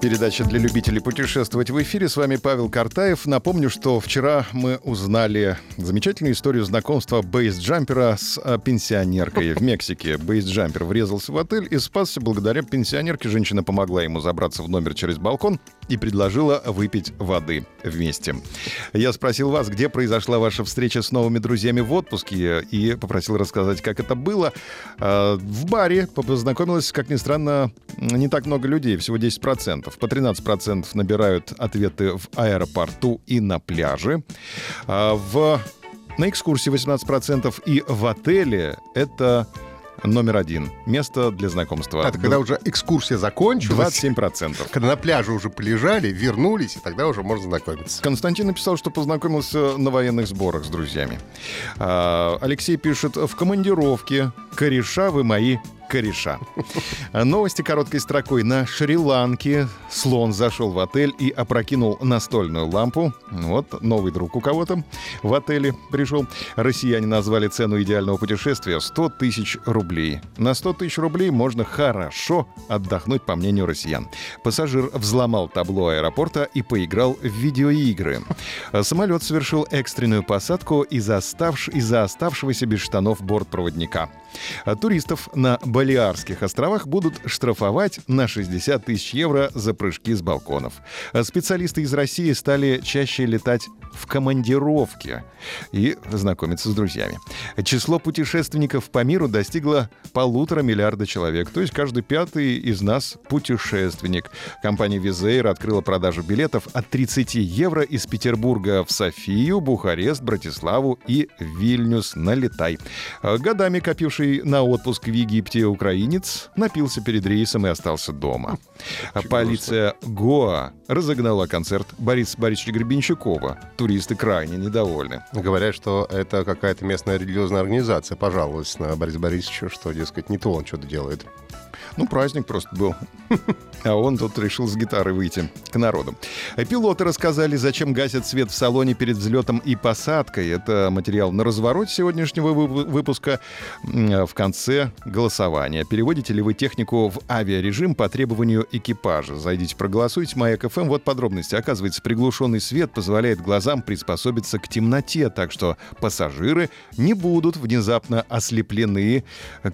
Передача для любителей путешествовать в эфире. С вами Павел Картаев. Напомню, что вчера мы узнали замечательную историю знакомства бейсджампера с а, пенсионеркой в Мексике. Бейсджампер врезался в отель и спасся благодаря пенсионерке. Женщина помогла ему забраться в номер через балкон и предложила выпить воды вместе. Я спросил вас, где произошла ваша встреча с новыми друзьями в отпуске и попросил рассказать, как это было. А, в баре познакомилась, как ни странно, не так много людей, всего 10%. По 13% набирают ответы в аэропорту и на пляже. А в, на экскурсии 18% и в отеле это номер один. Место для знакомства. Это когда уже экскурсия закончилась. 27%. Когда на пляже уже полежали, вернулись, и тогда уже можно знакомиться. Константин написал, что познакомился на военных сборах с друзьями. А, Алексей пишет, в командировке. Кореша вы мои кореша. Новости короткой строкой. На Шри-Ланке слон зашел в отель и опрокинул настольную лампу. Вот, новый друг у кого-то в отеле пришел. Россияне назвали цену идеального путешествия 100 тысяч рублей. На 100 тысяч рублей можно хорошо отдохнуть, по мнению россиян. Пассажир взломал табло аэропорта и поиграл в видеоигры. Самолет совершил экстренную посадку из-за оставш... из оставшегося без штанов бортпроводника. А туристов на Балиарских островах будут штрафовать на 60 тысяч евро за прыжки с балконов. А специалисты из России стали чаще летать в командировке и знакомиться с друзьями. Число путешественников по миру достигло полутора миллиарда человек, то есть каждый пятый из нас путешественник. Компания Визейр открыла продажу билетов от 30 евро из Петербурга в Софию, Бухарест, Братиславу и Вильнюс на летай. Годами копивший на отпуск в Египте украинец напился перед рейсом и остался дома. Полиция Гоа разогнала концерт Бориса Борисовича Гребенщикова туристы крайне недовольны. Говорят, что это какая-то местная религиозная организация пожаловалась на Бориса Борисовича, что, дескать, не то он что-то делает. Ну, праздник просто был. А он тут решил с гитарой выйти к народу. Пилоты рассказали, зачем гасят свет в салоне перед взлетом и посадкой. Это материал на развороте сегодняшнего выпуска в конце голосования. Переводите ли вы технику в авиарежим по требованию экипажа? Зайдите, проголосуйте. Маяк ФМ. Вот подробности. Оказывается, приглушенный свет позволяет глазам приспособиться к темноте, так что пассажиры не будут внезапно ослеплены,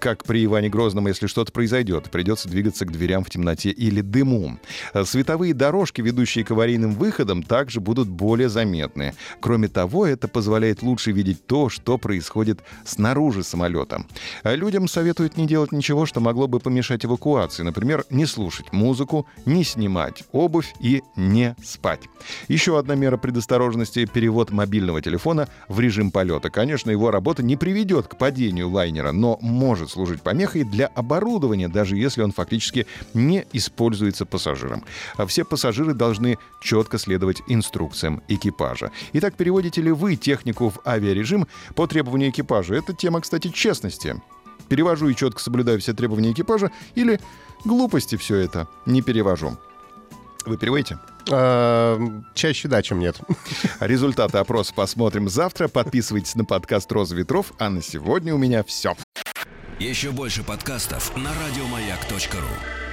как при Иване Грозном, если что-то произойдет. Придется двигаться к дверям в темноте или или дыму. Световые дорожки, ведущие к аварийным выходам, также будут более заметны. Кроме того, это позволяет лучше видеть то, что происходит снаружи самолета. Людям советуют не делать ничего, что могло бы помешать эвакуации. Например, не слушать музыку, не снимать обувь и не спать. Еще одна мера предосторожности — перевод мобильного телефона в режим полета. Конечно, его работа не приведет к падению лайнера, но может служить помехой для оборудования, даже если он фактически не используется пользуется пассажиром. А все пассажиры должны четко следовать инструкциям экипажа. Итак, переводите ли вы технику в авиарежим по требованию экипажа? Это тема, кстати, честности. Перевожу и четко соблюдаю все требования экипажа или глупости все это не перевожу. Вы переводите? А, чаще да, чем нет. Результаты опроса посмотрим завтра. Подписывайтесь на подкаст «Роза ветров». А на сегодня у меня все. Еще больше подкастов на радиомаяк.ру